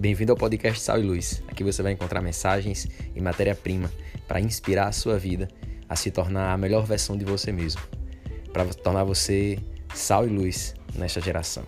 Bem-vindo ao podcast Sal e Luz. Aqui você vai encontrar mensagens e matéria-prima para inspirar a sua vida a se tornar a melhor versão de você mesmo, para tornar você sal e luz nesta geração.